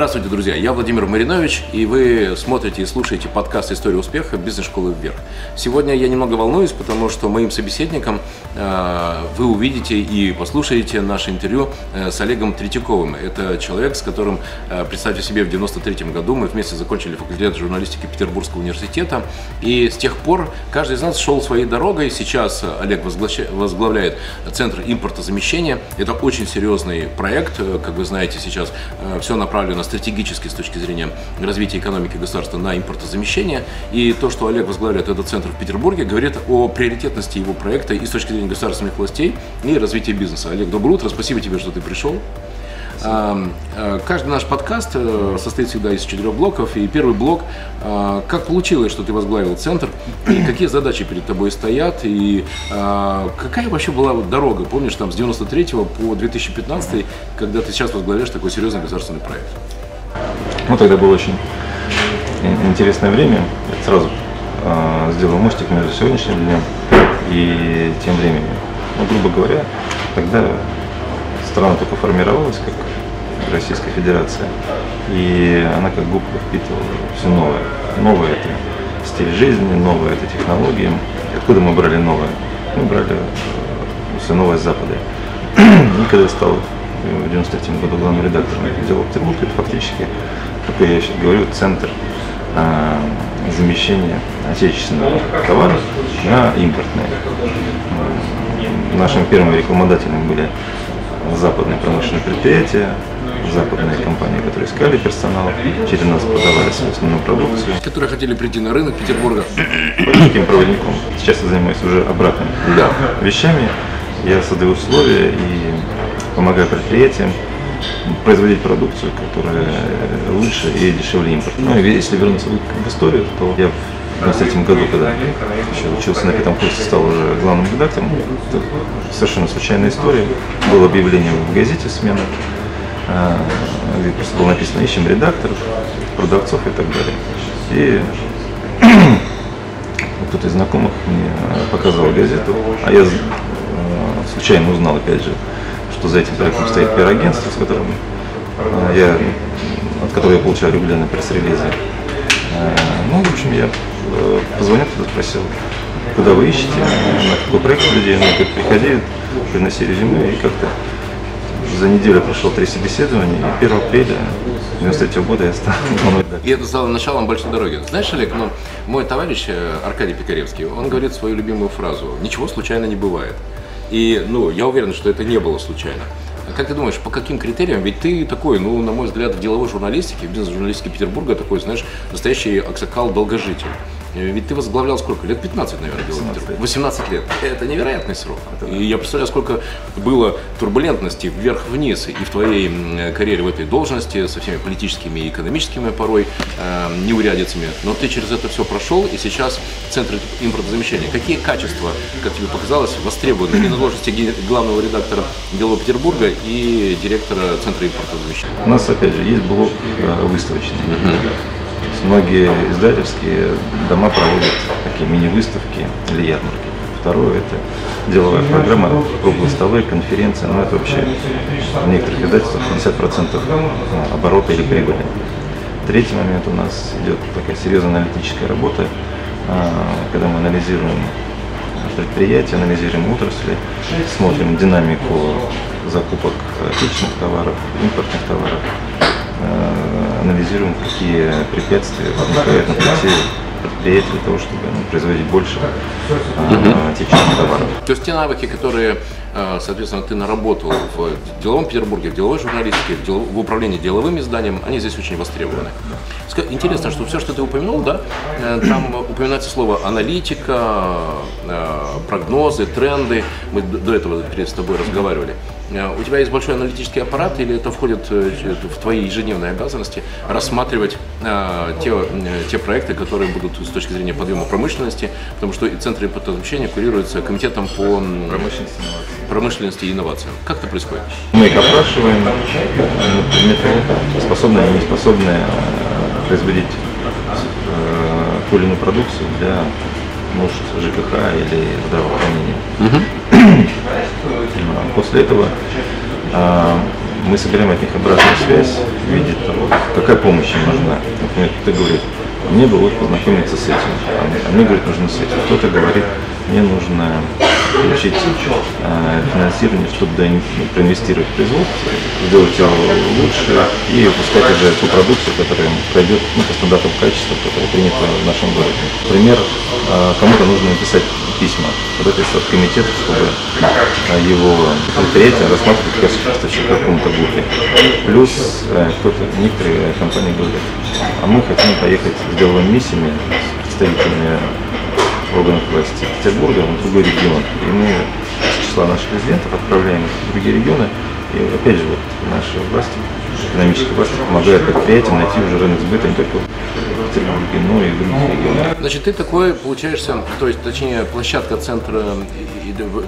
Здравствуйте, друзья! Я Владимир Маринович, и вы смотрите и слушаете подкаст «История успеха. Бизнес-школы вверх». Сегодня я немного волнуюсь, потому что моим собеседником э, вы увидите и послушаете наше интервью э, с Олегом Третьяковым. Это человек, с которым, э, представьте себе, в 93 году мы вместе закончили факультет журналистики Петербургского университета, и с тех пор каждый из нас шел своей дорогой. Сейчас Олег возглавляет Центр импортозамещения. Это очень серьезный проект, как вы знаете, сейчас все направлено стратегически с точки зрения развития экономики государства на импортозамещение. И то, что Олег возглавляет этот центр в Петербурге, говорит о приоритетности его проекта и с точки зрения государственных властей, и развития бизнеса. Олег, доброе утро, спасибо тебе, что ты пришел. А, а, каждый наш подкаст э, состоит всегда из четырех блоков. И первый блок а, как получилось, что ты возглавил центр, и какие задачи перед тобой стоят, и какая вообще была дорога, помнишь, там с 93 по 2015, когда ты сейчас возглавляешь такой серьезный государственный проект? Ну, тогда было очень интересное время. Я сразу э, сделал мостик между сегодняшним днем и тем временем. Ну, грубо говоря, тогда страна только формировалась, как Российская Федерация, и она как губка впитывала все новое. Новое это стиль жизни, новое это технологии. Откуда мы брали новое? Мы брали э, все новое с Запада. И когда я стал в 93 году главным редактором отдела Петербург, это фактически, как я сейчас говорю, центр а, замещения отечественного товара на импортные. Нашим первым рекламодателем были западные промышленные предприятия, западные компании, которые искали персонал, через нас продавали свою основную продукцию. Которые хотели прийти на рынок Петербурга. Таким проводником. Сейчас я занимаюсь уже обратными да. вещами. Я создаю условия и помогаю предприятиям производить продукцию, которая лучше и дешевле импорта. Ну, если вернуться в историю, то я в 93 году, когда еще учился на пятом курсе, стал уже главным редактором. Это совершенно случайная история. Было объявление в газете «Смена», а, где просто было написано «Ищем редакторов, продавцов» и так далее. И кто-то из знакомых мне показывал газету, а я а, случайно узнал, опять же, что за этим проектом стоит пиар-агентство, с которым а, я, от которого я получаю регулярные пресс-релизы. Ну, в общем, я э, позвонил туда, спросил, куда вы ищете, на какой проект людей, ну, как приходи, приноси резюме, и как-то за неделю прошел три собеседования, и 1 апреля 93 года я стал И это стало началом большой дороги. Знаешь, Олег, ну, мой товарищ э, Аркадий Пикаревский, он говорит свою любимую фразу «Ничего случайно не бывает». И, ну, я уверен, что это не было случайно. Как ты думаешь, по каким критериям? Ведь ты такой, ну, на мой взгляд, в деловой журналистике, в бизнес-журналистике Петербурга такой, знаешь, настоящий аксакал долгожитель. Э, ведь ты возглавлял сколько? Лет 15, наверное, делал 18 лет. 18 лет. Это невероятный срок. Это и я представляю, сколько было турбулентности вверх-вниз и в твоей карьере в этой должности со всеми политическими и экономическими порой э, неурядицами. Но ты через это все прошел, и сейчас Центр импортозамещения. Какие качества, как тебе показалось, востребованы и на должности главного редактора Делового Петербурга и директора Центра импортозамещения? У нас, опять же, есть блок э, выставочный. Многие издательские дома проводят такие мини-выставки или ярмарки. Второе – это деловая программа, круглостолы, конференции. Но это вообще в некоторых издательствах 50% ну, оборота или прибыли. Третий момент у нас идет такая серьезная аналитическая работа, а, когда мы анализируем предприятия, анализируем отрасли, смотрим динамику закупок отечественных товаров, импортных товаров, анализируем, какие препятствия возникают на пути предприятий для того, чтобы ну, производить больше а, отечественных товаров. То есть те навыки, которые, а, соответственно, ты наработал в деловом Петербурге, в деловой журналистике, в, делов... в управлении деловым изданием, они здесь очень востребованы. Интересно, что все, что ты упомянул, да, э, там упоминается слово аналитика, э, прогнозы, тренды. Мы до этого перед тобой разговаривали. Э, у тебя есть большой аналитический аппарат или это входит э, в твои ежедневные обязанности рассматривать э, те, те проекты, которые будут с точки зрения подъема промышленности, потому что и Центр импортозамещения курируется комитетом по промышленности, и инновациям. Как это происходит? Мы их опрашиваем, способные или не способные производить ту или иную продукцию для нужд ЖКХ или здравоохранения. Угу. После этого а, мы собираем от них обратную связь в виде того, какая помощь им нужна. Например, кто-то говорит, мне бы вот познакомиться с этим, а мне, говорит, нужно с этим. Кто-то говорит, мне нужно получить э, финансирование, чтобы да, проинвестировать в производство, сделать его лучше и выпускать уже ту продукцию, которая пройдет ну, по стандартам качества, которая принята в нашем городе. Например, э, кому-то нужно написать письма в этот комитет, чтобы э, его предприятие рассматривать как поставщика какому-то группе. Плюс э, кто-то, некоторые компании говорят, а мы хотим поехать с деловыми миссиями, представителями органов власти Петербурга в другой регион. И мы числа наших резидентов отправляем в другие регионы. И опять же, вот наши власти, экономические власти помогают предприятиям найти уже рынок сбыта не только в Петербурге, но и в других регионах. Значит, ты такой, получаешься, то есть, точнее, площадка центра,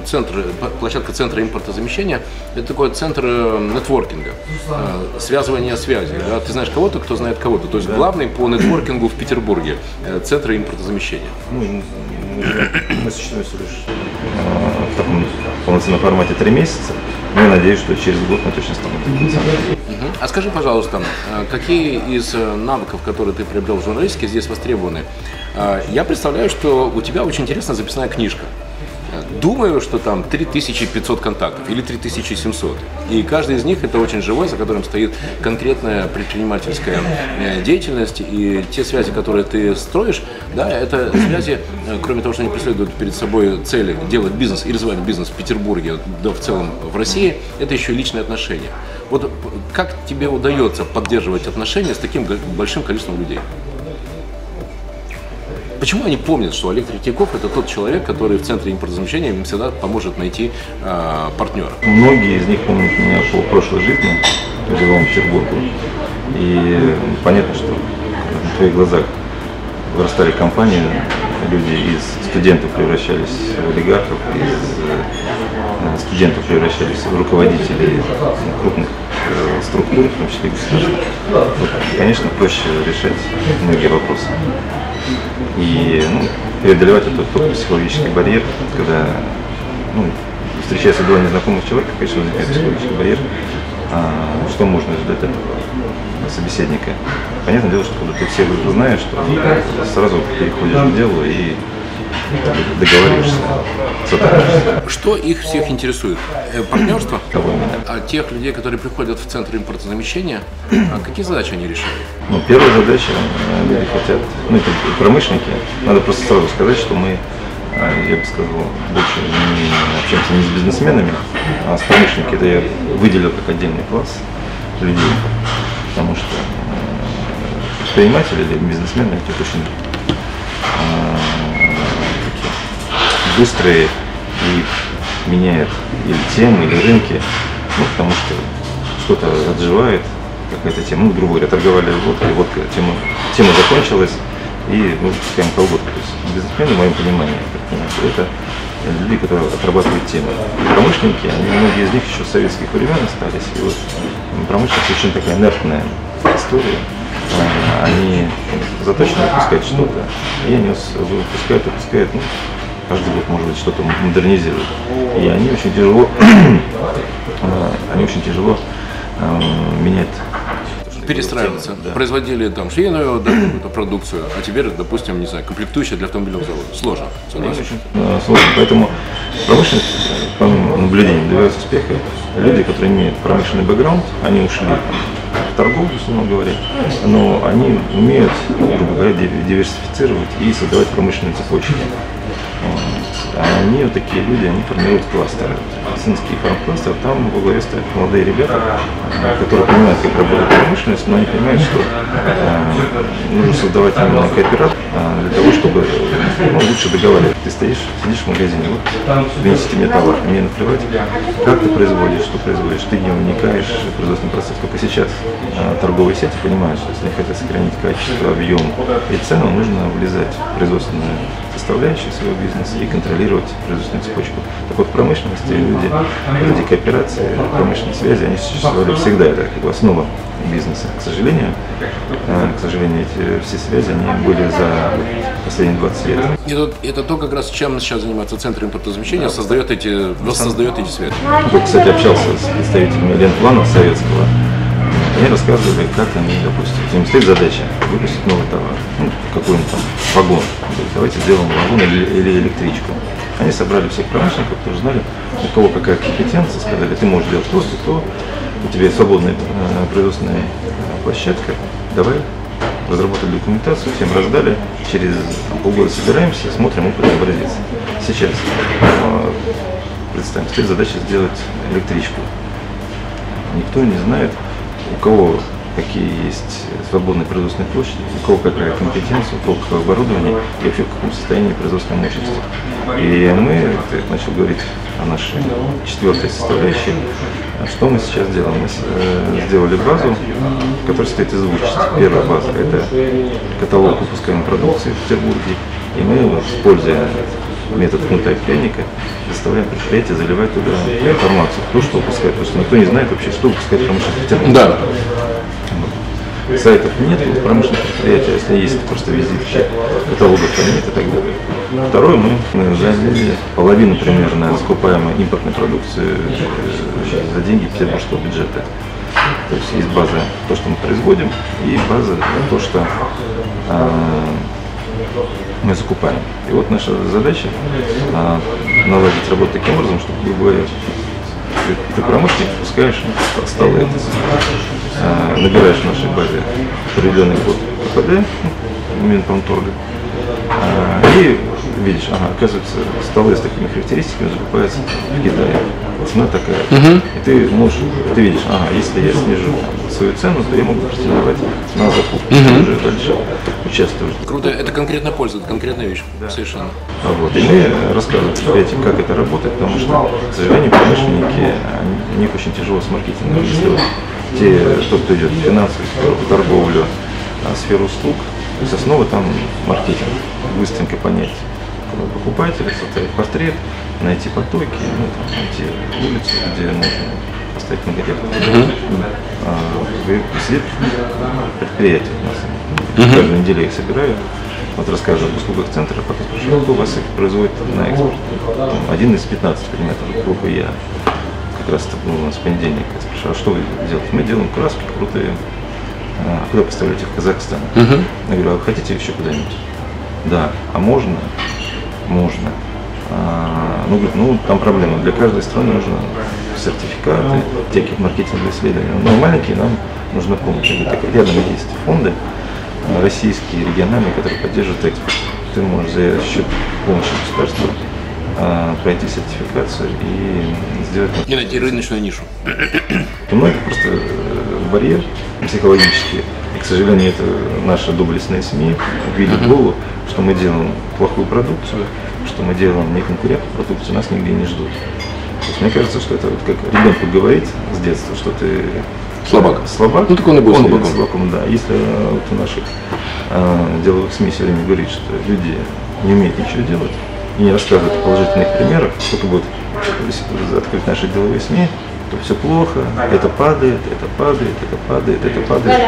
центр, площадка центра импортозамещения, это такой центр э, нетворкинга, э, связывания связей. Да? Ты знаешь кого-то, кто знает кого-то. То есть да. главный по нетворкингу в Петербурге, э, центр импортозамещения. Ну, мы существуем всего лишь э, в полноценном формате три месяца. Ну, я надеюсь, что через год мы точно станем А скажи, пожалуйста, э, какие из э, навыков, которые ты приобрел в журналистике, здесь востребованы? Я представляю, что у тебя очень интересная записная книжка. Думаю, что там 3500 контактов или 3700. И каждый из них это очень живой, за которым стоит конкретная предпринимательская э, деятельность. И те связи, которые ты строишь, да, это связи, э, кроме того, что они преследуют перед собой цели делать бизнес и развивать бизнес в Петербурге, да в целом в России, это еще и личные отношения. Вот как тебе удается поддерживать отношения с таким большим количеством людей? Почему они помнят, что Олег Третьяков это тот человек, который в центре импортозамещения им всегда поможет найти э, партнера? Многие из них помнят меня по прошлой жизни, живом в Петербургу. И понятно, что на твоих глазах вырастали компании, люди из студентов превращались в олигархов, из э, студентов превращались в руководителей крупных структур, в том числе государственных. Конечно, проще решать многие вопросы и ну, преодолевать этот тот психологический барьер, когда ну, встречается два незнакомых человека, конечно, возникает психологический барьер, а, что можно ждать от собеседника. Понятное дело, что когда ты всех знаешь, что сразу переходишь к делу и договариваешься, Что их всех интересует? Э, партнерство? Кого? А тех людей, которые приходят в центр импортозамещения, а какие задачи они решают? Ну, первая задача, э, люди хотят, ну, это промышленники, надо просто сразу сказать, что мы э, я бы сказал, больше не общаемся не с бизнесменами, а с промышленниками. Это я выделил как отдельный класс людей, потому что предприниматели или бизнесмены, это очень быстрые и меняют или темы, или рынки, ну, потому что что-то отживает, какая-то тема, ну, грубо говоря, торговали водкой, водка, тема, тема закончилась, и ну, пускаем колготку. То есть бизнесмены, в моем понимании, это люди, которые отрабатывают темы. И промышленники, они, многие из них еще с советских времен остались, и вот промышленность очень такая инертная история, они заточены выпускать что-то, и они выпускают, выпускают, ну, каждый год, может быть, что-то модернизируют. И они очень тяжело, э, они очень тяжело э, меняют перестраиваться. Да. Производили там швейную да, продукцию, а теперь, допустим, не знаю, комплектующие для автомобильного завода. Сложно. Согласен? Э, сложно. Поэтому промышленность, по наблюдениям, добивается успеха. Люди, которые имеют промышленный бэкграунд, они ушли в торговлю, условно говоря, но они умеют, грубо говоря, диверсифицировать и создавать промышленные цепочки. Они, вот такие люди, они формируют кластеры. Синский фармкластер, там во главе стоят молодые ребята, которые понимают, как работает промышленность, но они понимают, что э, нужно создавать именно кооператив э, для того, чтобы ну, лучше договаривать. Ты стоишь, сидишь в магазине, вот принесите мне товар, мне наплевать, как ты производишь, что производишь, ты не вникаешь в производственный процесс. Только сейчас э, торговые сети понимают, что если они хотят сохранить качество, объем и цену, нужно влезать в производственную составляющую своего бизнеса и контролировать производственную цепочку. Так вот, в промышленности люди, люди кооперации, промышленной связи, они существовали всегда, это как бы основа бизнеса. К сожалению, э, к сожалению, эти все связи они были за последние 20 лет. Это, это то, как раз чем сейчас занимается Центр импортозамещения, создает эти, воссоздает эти связи. Вот, кстати, общался с представителями Ленплана советского. Они рассказывали, как они, допустим, им стоит задача выпустить новый товар, ну, какой-нибудь там вагон. Давайте сделаем вагон или, электричку. Они собрали всех промышленников, которые знали, у кого какая компетенция, сказали, ты можешь делать то, то, у тебя свободная э, производственная э, площадка, давай разработали документацию, всем раздали, через полгода собираемся, смотрим опытный образец. Сейчас э, представим, стоит задача сделать электричку. Никто не знает, у кого какие есть свободные производственные площади, у кого какая компетенция, у кого какое оборудование и вообще в каком состоянии производственной мощности. И мы, ты начал говорить о нашей четвертой составляющей, что мы сейчас делаем? Мы э, сделали базу, которая состоит из двух частей. Первая база – это каталог выпускаемой продукции в Петербурге, и мы, используя метод кнута и пряника, заставляем предприятие заливать туда информацию, то, что выпускает. Потому что никто не знает вообще, что выпускает промышленность в Петербурге. Да. Сайтов нет промышленных предприятий, если есть, то просто визитки, каталогов нет и так далее. Второе, мы заняли половину примерно закупаемой импортной продукции э, за деньги петербургского бюджета. То есть есть база то, что мы производим, и база то, что а, мы закупаем. И вот наша задача а, наладить работу таким образом, чтобы, говоря, ты, промышленник, пускаешь столы, а, набираешь в нашей базе определенный код ППД, ну, Минпромторга, а, и видишь, ага, оказывается, столы с такими характеристиками закупаются в Китае. Цена такая. И ты можешь, ты видишь, ага, если я снижу свою цену, то я могу претендовать на закупку. Ты уже дальше участвуешь. Круто, это конкретная польза, это конкретная вещь. Совершенно. А Вот. И мы рассказываем предприятиям, как это работает, потому что, к сожалению, промышленники, у них очень тяжело с маркетингом. Если вот те, тот, кто идет в финансовую сферу, в торговлю, а, сферу услуг, то есть основа там маркетинг, быстренько понять покупателя, составить портрет, найти потоки, ну, там, найти улицу, где можно поставить магазин. А, вы- сидит предприятие у нас. Каждую неделю их собираю. Вот расскажу об услугах центра, потом спрашиваю, кто у вас их производит на экспорт. Там один из 15 предметов, группы я. Как раз было у нас в понедельник. Я спрашиваю, а что вы делаете? Мы делаем краски крутые. А куда поставляете в Казахстан? Я говорю, а вы хотите еще куда-нибудь? Да. А можно? Можно. А, ну, говорит, ну, там проблема. Для каждой страны нужны сертификаты, всяких маркетинговых исследований. Но маленькие нам нужна помощь. Рядом есть фонды а, российские, региональные, которые поддерживают экспорт. Ты можешь за счет помощи государства а, пройти сертификацию и сделать И найти рыночную нишу. у многих просто э, барьер психологический. И, к сожалению, это наши доблестные СМИ ввели в голову, что мы делаем плохую продукцию, что мы делаем неконкурентную продукцию, нас нигде не ждут. Мне кажется, что это вот как ребенку говорить с детства, что ты Слабак. слабак. Ну, так он и будет слабаком. слабаком, да. Если э, вот у наших э, деловых СМИ все время говорит, что люди не умеют ничего делать и не рассказывают о положительных примерах, только будет открыть наши деловые СМИ, то все плохо, это падает, это падает, это падает, это падает.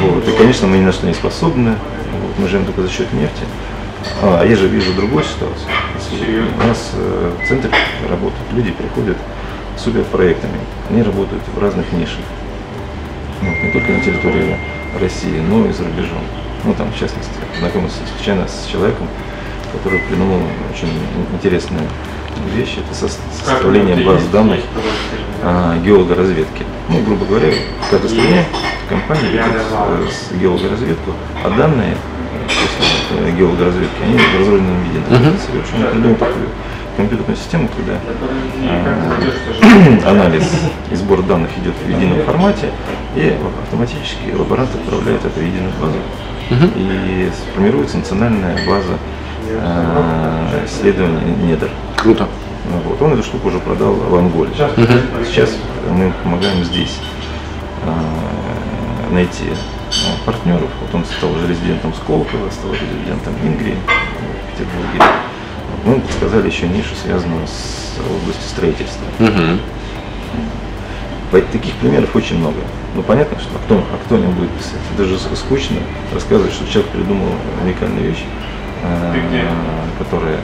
Вот. И, конечно, мы ни на что не способны, вот. мы живем только за счет нефти. А я же вижу другую ситуацию. У нас э, в центре работают люди, приходят с суперпроектами. Они работают в разных нишах. Ну, не только на территории России, но и за рубежом. Ну, там, в частности, знакомился случайно с человеком, который придумал очень интересную вещь. Это со- составление баз данных а, геологоразведки. Ну, грубо говоря, в каждой стране компания ведет э, геологоразведку, а данные после э, геологоразведки, они в разрозненном виде находятся. В общем, он придумал такую компьютерную систему, когда а, анализ и сбор данных идет в едином формате, и автоматически лаборант отправляет это в единую базу. И сформируется национальная база а, исследований недр. Круто. Ну Вот. Он эту штуку уже продал в Анголе. Сейчас мы помогаем здесь а, найти партнеров. Вот он стал уже резидентом Сколково, стал резидентом Ингрии в Петербурге. Мы ему подсказали еще нишу, связанную с областью строительства. По- Таких примеров очень много. Ну, понятно, что а кто, а кто о нем будет писать? Это же скучно рассказывать, что человек придумал уникальную вещь, э, которая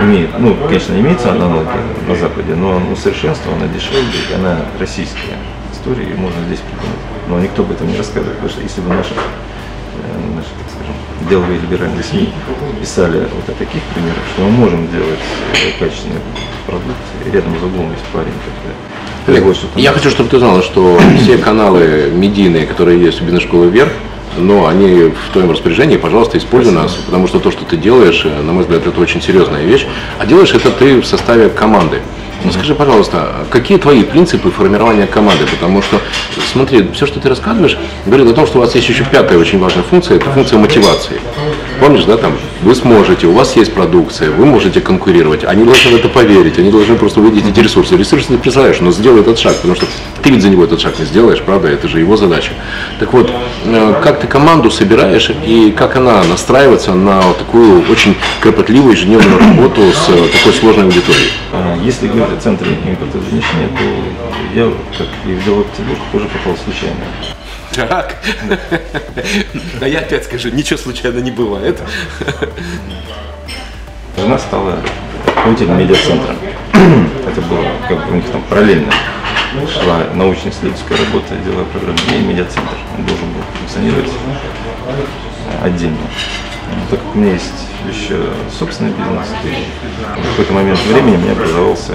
имеет, ну, конечно, имеется аналоги на Западе, но он усовершенствован, она дешевле, она российская история, и можно здесь придумать. Но никто об этом не рассказывает, потому что если бы наши, э, наши так скажем, деловые либеральные СМИ писали вот о таких примерах, что мы можем делать э, качественный продукт, рядом за углом есть парень, который Олег, я хочу, чтобы ты знала, что все каналы медийные, которые есть у бизнес-школы «Вверх», но они в твоем распоряжении, пожалуйста, используй нас, потому что то, что ты делаешь, э, на мой взгляд, это очень серьезная вещь, а делаешь это ты в составе команды. Ну скажи, пожалуйста, какие твои принципы формирования команды? Потому что, смотри, все, что ты рассказываешь, говорит о том, что у вас есть еще пятая очень важная функция, это функция мотивации. Помнишь, да, там, вы сможете, у вас есть продукция, вы можете конкурировать, они должны в это поверить, они должны просто увидеть эти ресурсы. Ресурсы ты представляешь, но сделай этот шаг, потому что ты ведь за него этот шаг не сделаешь, правда, это же его задача. Так вот, э, как ты команду собираешь и как она настраивается на такую очень кропотливую ежедневную работу с э, такой сложной аудиторией? А, если центре импортозамещения, то я, как и в дело Петербург, тоже попал случайно. Так. Да я опять скажу, ничего случайно не бывает. Жена стала руководителем медиацентра. Это было как бы у них там параллельно шла научно-исследовательская работа, делая программу, и медиацентр. Он должен был функционировать отдельно. Так как у меня есть еще собственный бизнес, и в какой-то момент времени меня образовался,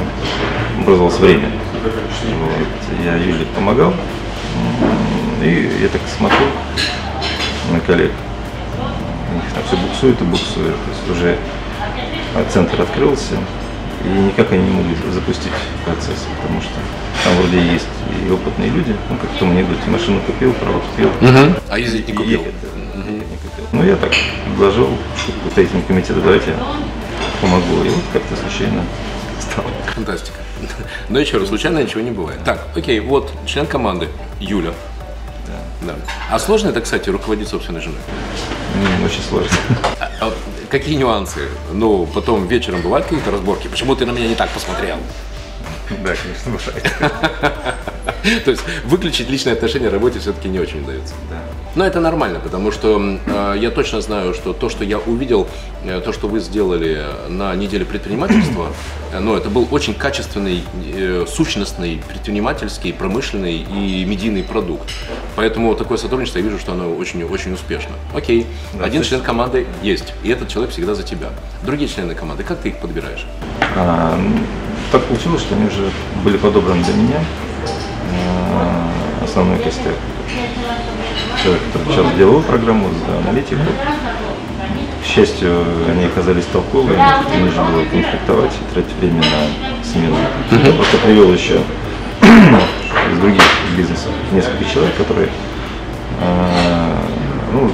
образовалось время. Вот. Я Юле помогал, и я так смотрю на коллег. У них там все буксует и буксует. То есть уже центр открылся, и никак они не могли запустить процесс, потому что там вроде есть и опытные люди, ну как в том анекдоте, машину купил, право купил. Угу. А ездить не купил. Ехать, угу. не купил. Ну я так предложил представителям комитета, давайте помогу. И вот как-то случайно стало. Фантастика. Но еще раз, случайно ничего не бывает. Так, окей, вот член команды Юля. Да. А сложно это, кстати, руководить собственной женой? Очень сложно. А, а какие нюансы? Ну, потом вечером бывают какие-то разборки? Почему ты на меня не так посмотрел? Да, конечно, бывает. То есть выключить личные отношения в работе все-таки не очень удается. Да. Но это нормально, потому что э, я точно знаю, что то, что я увидел, э, то, что вы сделали на неделе предпринимательства, э, ну, это был очень качественный, э, сущностный, предпринимательский, промышленный и медийный продукт. Поэтому такое сотрудничество, я вижу, что оно очень-очень успешно. Окей, да, один член команды есть, и этот человек всегда за тебя. Другие члены команды, как ты их подбираешь? А, так получилось, что они уже были подобраны для меня. А, основной костяк человек, который сейчас делал программу за аналитику. К счастью, они оказались толковыми, не нужно было конфликтовать и тратить время на смену. Я просто привел еще из других бизнесов несколько человек, которые а, ну,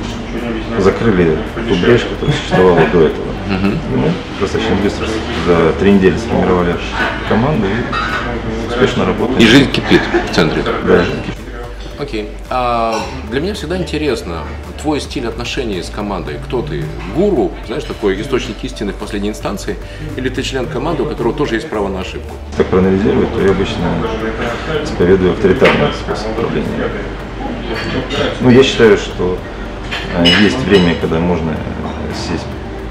закрыли ту брешь, которая существовала до этого. И мы достаточно быстро за три недели сформировали команду и успешно работаем. И жизнь кипит в центре. Да, жизнь кипит. Окей. А для меня всегда интересно твой стиль отношений с командой. Кто ты? Гуру, знаешь, такой источник истины в последней инстанции? Или ты член команды, у которого тоже есть право на ошибку? Так проанализировать, то я обычно исповедую авторитарный способ управления. Ну, я считаю, что есть время, когда можно сесть,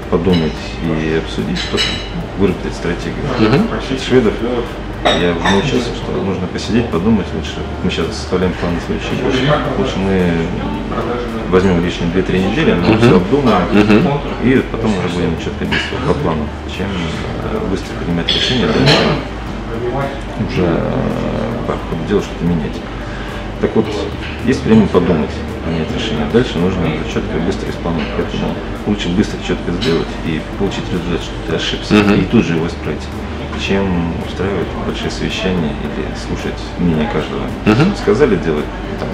подумать и обсудить что-то, выработать стратегию. Uh-huh. Шведов я научился, что нужно посидеть, подумать лучше. Мы сейчас составляем план на следующий год. Лучше мы возьмем лишние 2-3 недели, но uh-huh. все обдумаем, и потом уже будем четко действовать по плану, чем э, быстро принимать решение, дальше уже э, по ходу дела что-то менять. Так вот, есть время подумать, принять решение. Дальше нужно это четко и быстро исполнять. Поэтому лучше быстро, четко сделать и получить результат, что ты ошибся, uh-huh. и тут же его исправить чем устраивать большие совещания или слушать мнение каждого. Uh-huh. Сказали делать, там,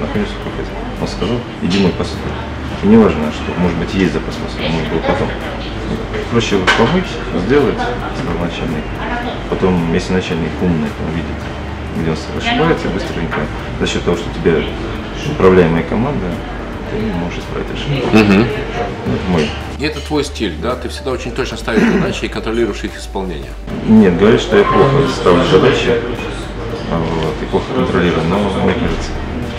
находишься кушать. Он сказал, иди мой посуду. И не важно, что, может быть, есть запас посуды, может быть, потом. Проще помыть, сделать, начальник. Потом, если начальник умный, он видит, где он ошибается, быстренько, за счет того, что тебя управляемая команда, ты можешь исправить ошибку. Угу. Это мой и это твой стиль, да? Ты всегда очень точно ставишь задачи и контролируешь их исполнение. Нет, говоришь, что я плохо ставлю задачи. вот, и плохо контролируем, но мне кажется,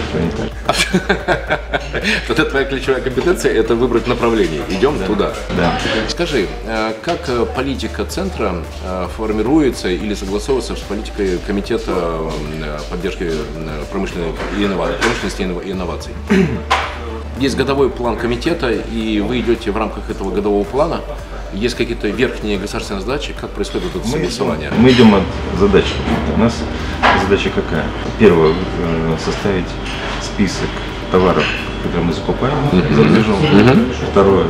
что не так. Тогда твоя ключевая компетенция – это выбрать направление. Идем туда. Да. Скажи, э, как э, политика центра э, формируется или согласовывается с политикой Комитета поддержки промышленной иннова- промышленности и инноваций? Есть годовой план комитета, и вы идете в рамках этого годового плана. Есть какие-то верхние государственные задачи, как происходит это согласование? Мы идем от задачи. У нас задача какая? Первое, составить список товаров, которые мы закупаем за рубежом. Второе,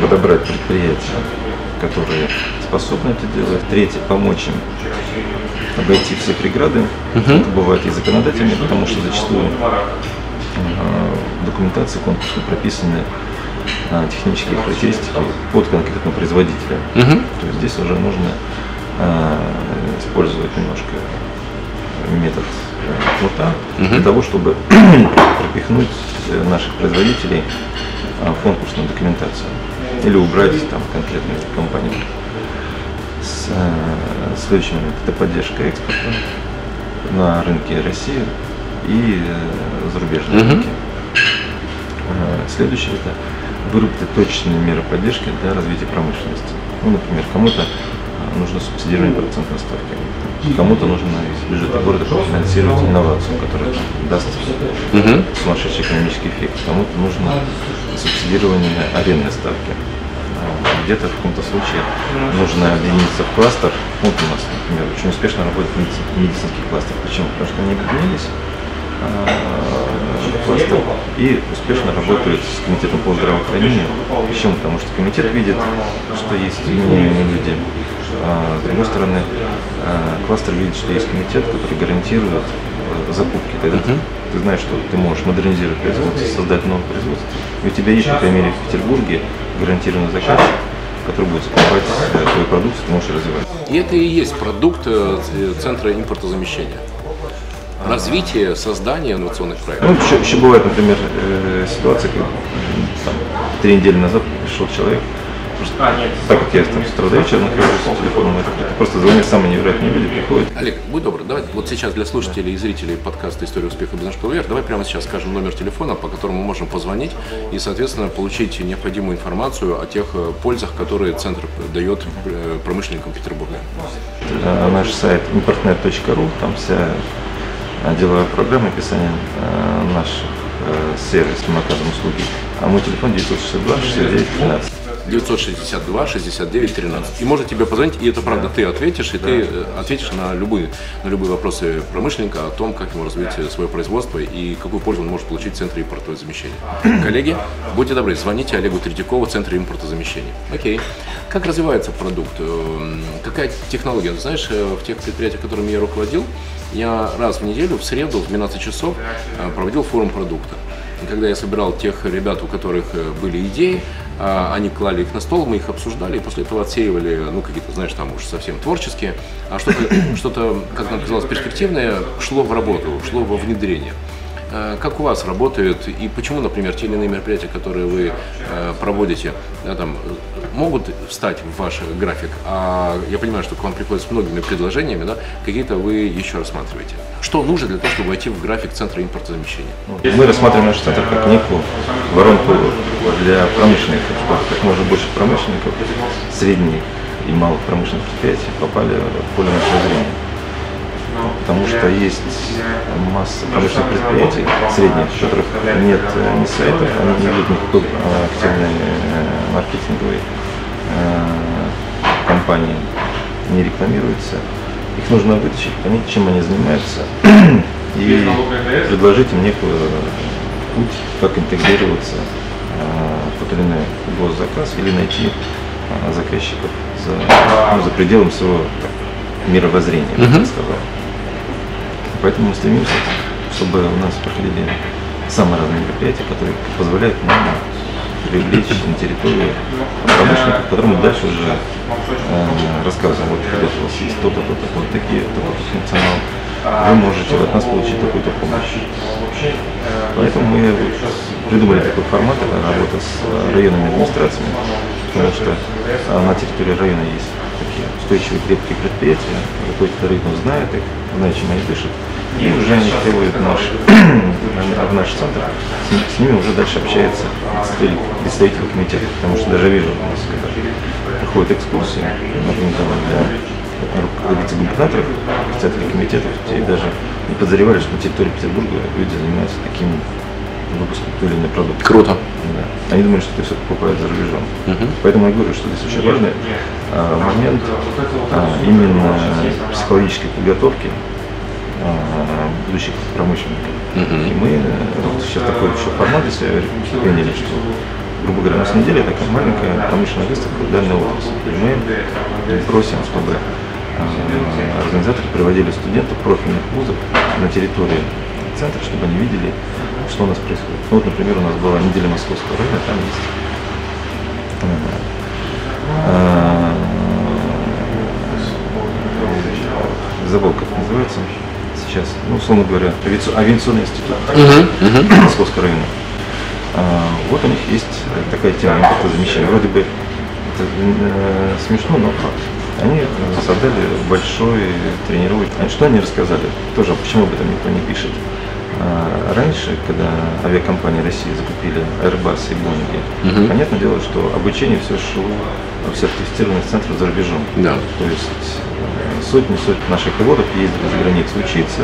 подобрать предприятия, которые способны это делать. Третье, помочь им обойти все преграды. Это бывает и законодательно, потому что зачастую э, в документации конкурсной прописаны э, технические характеристики под конкретного производителя. То есть здесь уже нужно э, использовать немножко метод э, плота для того, чтобы пропихнуть э, наших производителей э, в конкурсную документацию или убрать там конкретную компанию. С, э, следующий момент – это поддержка экспорта на рынке России и э, зарубежные Мгм. рынки. Э, Следующее – это выработать точные меры поддержки для развития промышленности. Ну, например, кому-то э, нужно субсидирование процентной ставки, кому-то нужно из бюджета города профинансировать инновацию, которая даст сумасшедший экономический эффект, кому-то нужно субсидирование арендной ставки. А Где-то в каком-то случае нужно объединиться в кластер. Вот у нас, например, очень успешно работает медици- медицинский кластер. Почему? Потому что они объединились а, кластер и успешно работают с комитетом по здравоохранению. Почему? Потому что комитет видит, что есть люди. А, с другой стороны, а, кластер видит, что есть комитет, который гарантирует э, закупки. Тогда ты, ты знаешь, что ты можешь модернизировать производство, создать новое производство. И у тебя есть, по крайней мере, в Петербурге гарантированный заказчик, который будет закупать э, твою продукцию, ты можешь развивать. И это и есть продукт э, Центра импортозамещения. Развитие, создание инновационных проектов. Ну, еще, еще бывает, например, э, ситуация, когда м, там, три недели назад пришел человек, просто так как я там с утра до вечера нахожусь с телефоном, это просто звонят самые невероятные люди, приходят. Олег, будь добр, давай вот сейчас для слушателей и зрителей подкаста «История успеха бизнес школы вверх», давай прямо сейчас скажем номер телефона, по которому мы можем позвонить и, соответственно, получить необходимую информацию о тех э, пользах, которые центр дает э, промышленникам Петербурга. Э, Наш сайт importnet.ru, там вся деловая программа, описание наших сервисов, мы оказываем услуги. А мой телефон 962 69 13. 962 69 13. И может тебе позвонить, и это правда, ты ответишь, и ты э, ответишь на любые, на любые вопросы промышленника о том, как ему развить э, свое производство и какую пользу он может получить в Центре импортозамещения. Коллеги, будьте добры, звоните Олегу Третьякову в Центре импортозамещения. Окей. Как развивается продукт? Эм, Какая технология? Знаешь, э, в тех предприятиях, которыми я руководил, я раз в неделю, в среду, в 12 часов э, проводил форум продукта. И когда я собирал тех ребят, у которых э, были идеи, они клали их на стол, мы их обсуждали, и после этого отсеивали, ну, какие-то, знаешь, там уж совсем творческие, а что-то, что-то, как нам казалось, перспективное шло в работу, шло во внедрение. Э, Как у вас работает и почему, например, те или иные мероприятия, которые вы э, проводите, да, там, могут встать в ваш график, а я понимаю, что к вам приходят с многими предложениями, да, какие-то вы еще рассматриваете. Что нужно для того, чтобы войти в график Центра импортозамещения? Мы рассматриваем наш центр как некую воронку для промышленников, чтобы как можно больше промышленников, средних и малых промышленных предприятий попали в поле нашего зрения. Потому что есть масса промышленных предприятий средних, у которых нет э, ни сайтов, они не ведут никакой э, активной э, маркетинговой кампании, не рекламируются. Их нужно вытащить, понять, чем они занимаются, и предложить им некую путь, как интегрироваться в тот или иной госзаказ или найти заказчиков за, ну, за пределом своего так, мировоззрения, я бы сказал. Поэтому мы стремимся, чтобы у нас проходили самые разные мероприятия, которые позволяют нам привлечь на территорию промышленников, которым мы дальше уже э, рассказываем, вот ребята, у вас есть то-то, то-то, вот такие, такой функционал, вы можете от нас получить такую-то помощь. Поэтому мы вот придумали такой формат, это работа с э, районными администрациями, потому что э, на территории района есть такие устойчивые, крепкие предприятия, руководитель рынка знает их, знает, чем они дышат. И уже они требуют наш, в наш центр, с, с ними уже дальше общается представитель, представитель комитета, потому что даже вижу, у нас когда проходят экскурсии, организованы для вице-губернаторов, председателей комитетов, и даже не подозревали, что на территории Петербурга люди занимаются таким или иной продукции. Круто. Да. Они думают, что это все покупают за рубежом. Мгм. Поэтому я говорю, что здесь очень важный а, момент а, именно психологической подготовки а, будущих промышленников. Мгм. И мы э, вот сейчас такой еще формат для себя приняли, что, грубо говоря, у нас неделя такая маленькая промышленная выставка в данной отрасли. И мы просим, чтобы а, организаторы приводили студентов профильных вузов на территории центра, чтобы они видели, что у нас происходит. Ну, вот, например, у нас была неделя московского района, там есть а, забыл, как называется сейчас, ну, условно говоря, авиаци- авиационный институт Московского района. А, вот у них есть такая тема импортозамещения. Вроде бы это э, смешно, но факт. Они э, создали большой тренировочный. А Что они рассказали? Тоже, почему об этом никто не пишет? А, Раньше, когда авиакомпании России закупили Airbus и Boeing, Мгм. понятное дело, что обучение все шло в сертифицированных центрах за рубежом. Да. То есть э, сотни-сотни наших пилотов ездили за границу учиться,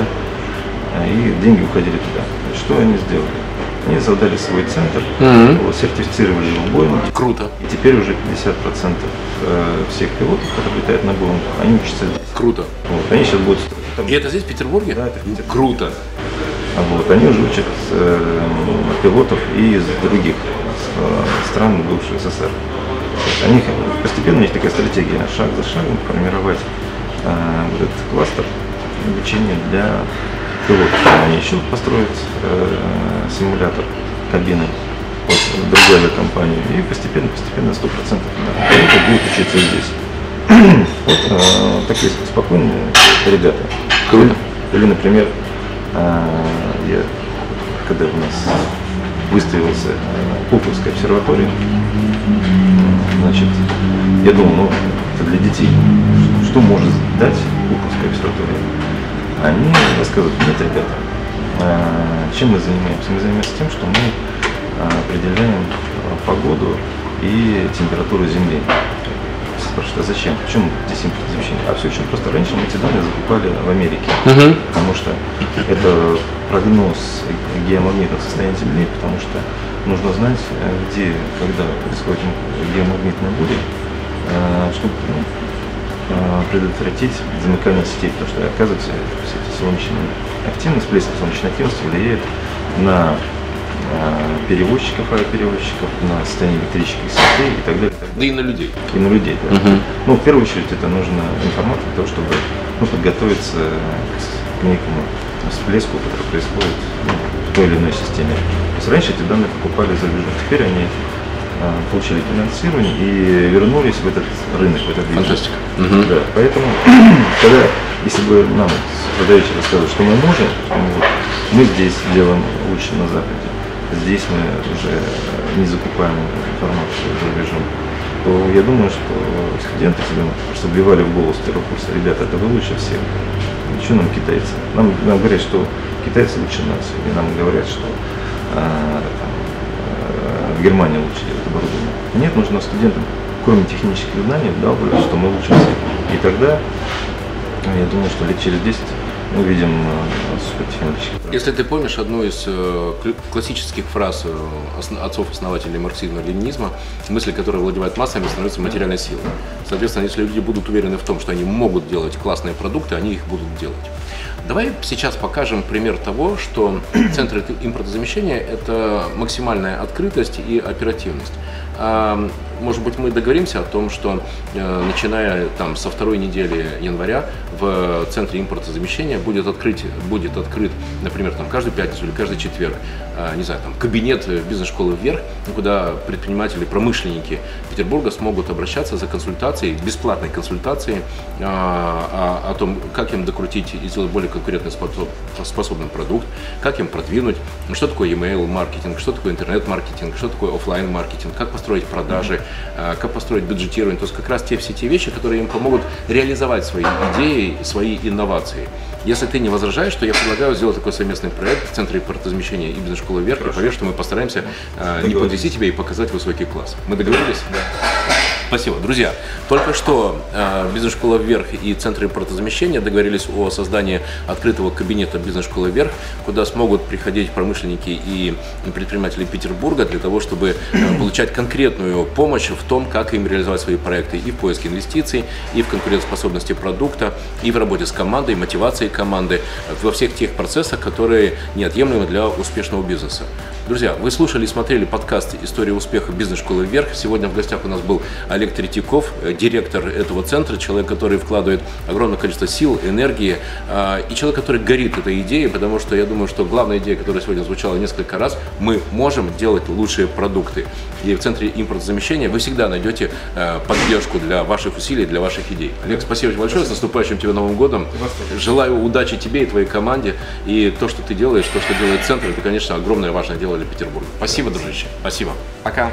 э, и деньги уходили туда. Что они сделали? Они создали свой центр, Мгм. вот, сертифицировали его в Боинге, Круто. и теперь уже 50% э, всех пилотов, которые летают на Боинг, они учатся здесь. Круто. Вот, они сейчас будут... там- И это здесь, в Петербурге? Да, это в Петербурге. Круто. А Вот, они уже учат э, пилотов и из других э, стран бывшего СССР. Они постепенно есть такая стратегия, шаг за шагом формировать э, вот этот кластер обучения для пилотов. Они еще построят э, симулятор кабины от другой авиакомпании и постепенно, постепенно 100% да, пилотов будут учиться здесь. Вот э, такие спокойные ребята. Или, например, я, когда у нас выставился Пуповская обсерватория, значит, я думал, ну, это для детей. Что может дать Пуповская обсерватория? Они рассказывают, нет, ребята, а, чем мы занимаемся? Мы занимаемся тем, что мы а, определяем а, погоду и температуру Земли. Спрашивают, а зачем? В чем здесь импортозамещение? А все очень просто. Раньше мы эти данные закупали в Америке Мгм. потому что это прогноз геомагнитного состояния Земли, потому что нужно знать, э, где, когда происходит геомагнитная буря, э, чтобы ну, э, предотвратить замыкание сетей, потому что, оказывается, все эти солнечные активность, всплески солнечной активности влияет на перевозчиков, авиаперевозчиков, на состояние электрических сетей и так далее. и так далее Да и на людей. и на людей. Да. Мгм. Ну, в первую очередь, это нужна информация для того, чтобы ну, подготовиться к, некому всплеску, который происходит ну, в той или иной системе. То есть раньше эти данные покупали за рубежом, теперь они а, получили финансирование и вернулись в этот рынок, в этот бизнес. Фантастика. Мгм. Да, поэтому, когда, если бы нам продающий рассказывал, что мы можем, вот, мы здесь делаем лучше на Западе, здесь мы уже не закупаем информацию за рубежом, то я думаю, что студенты себе просто вливали в голос первого курса, ребята, это вы лучше всех. Что нам китайцы? Нам, нам говорят, что китайцы лучше нас, или нам говорят, что а, там, а, в Германии лучше делать оборудование. Нет, нужно студентам, кроме технических знаний, вдалбливать, что мы лучше всех. И тогда, ну, я думаю, что лет через 10 мы увидим супертехнологический прогресс. Если ты помнишь одну из э, кл- классических фраз э, осн- отцов-основателей марксизма-ленинизма, мысль, которая владевает массами, становится материальной силой. Соответственно, если люди будут уверены в том, что они могут делать классные продукты, они их будут делать. Давай сейчас покажем пример того, что центры импортозамещения – это максимальная открытость и оперативность. А, может быть, мы договоримся о том, что э, начиная там, со второй недели января в центре импортозамещения будет, открыть, будет открыт, например, там, каждую пятницу или каждый четверг, э, не знаю, там, кабинет бизнес-школы «Вверх», куда предприниматели, промышленники Петербурга смогут обращаться за консультацией, бесплатной консультацией а, о, о том, как им докрутить и сделать более конкурентоспособный продукт, как им продвинуть, что такое email маркетинг, что такое интернет-маркетинг, что такое офлайн маркетинг, как построить продажи, э, как построить бюджетирование. То есть как раз те все те вещи, которые им помогут реализовать свои идеи, свои инновации. Если ты не возражаешь, то я предлагаю сделать такой совместный проект в Центре импортозамещения и бизнес-школы вверх. И поверь, что мы постараемся э, не подвести тебя и показать высокий класс. Мы договорились? Да. Спасибо. Друзья, только что э, бизнес-школа «Вверх» и Центр импортозамещения договорились о создании открытого кабинета бизнес-школы «Вверх», куда смогут приходить промышленники и предприниматели Петербурга для того, чтобы э, получать конкретную помощь в том, как им реализовать свои проекты и в поиске инвестиций, и в конкурентоспособности продукта, и в работе с командой, мотивацией команды, во всех тех процессах, которые неотъемлемы для успешного бизнеса. Друзья, вы слушали и смотрели подкаст «История успеха бизнес-школы вверх». Сегодня в гостях у нас был Олег Третьяков, э, директор этого центра, человек, который вкладывает огромное количество сил, энергии, а, и человек, который горит этой идеей, потому что я думаю, что главная идея, которая сегодня звучала несколько раз, мы можем делать лучшие продукты. И в центре импортозамещения вы всегда найдете э, поддержку для ваших усилий, для ваших идей. Олег, спасибо очень большое, с наступающим тебе Новым годом. Желаю удачи тебе и твоей команде. И то, что ты делаешь, то, что делает центр, это, конечно, огромное важное дело для Петербурга. Спасибо, дружище. Спасибо. Пока.